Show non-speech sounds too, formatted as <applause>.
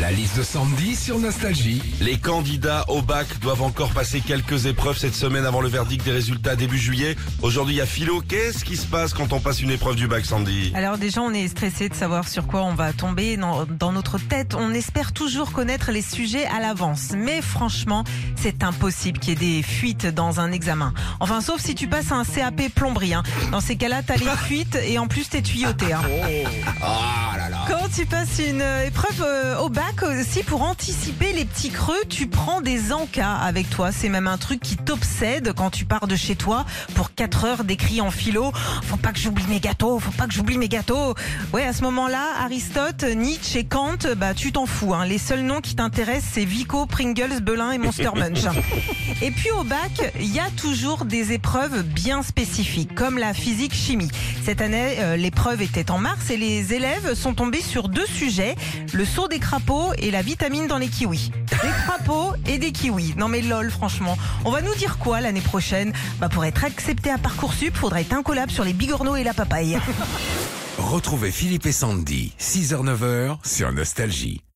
La liste de Sandy sur Nostalgie. Les candidats au bac doivent encore passer quelques épreuves cette semaine avant le verdict des résultats début juillet. Aujourd'hui, il y a philo. Qu'est-ce qui se passe quand on passe une épreuve du bac, Sandy? Alors déjà, on est stressé de savoir sur quoi on va tomber dans, dans notre tête. On espère toujours connaître les sujets à l'avance. Mais franchement, c'est impossible qu'il y ait des fuites dans un examen. Enfin, sauf si tu passes un CAP plomberie. hein. Dans ces cas-là, t'as les <laughs> fuites et en plus t'es tuyauté. hein. Tu passes une euh, épreuve euh, au bac aussi, pour anticiper les petits creux, tu prends des encas avec toi. C'est même un truc qui t'obsède quand tu pars de chez toi pour 4 heures d'écrit en philo. Faut pas que j'oublie mes gâteaux, faut pas que j'oublie mes gâteaux. Ouais, à ce moment-là, Aristote, Nietzsche et Kant, bah tu t'en fous. hein. Les seuls noms qui t'intéressent, c'est Vico, Pringles, Belin et Monster Munch. Et puis au bac, il y a toujours des épreuves bien spécifiques, comme la physique-chimie. Cette année, euh, l'épreuve était en mars et les élèves sont tombés sur deux sujets, le saut des crapauds et la vitamine dans les kiwis. Des crapauds et des kiwis. Non mais lol, franchement. On va nous dire quoi l'année prochaine? Bah pour être accepté à Parcoursup, faudrait être incollable sur les bigorneaux et la papaye. Retrouvez Philippe et Sandy, 6h-9h sur Nostalgie.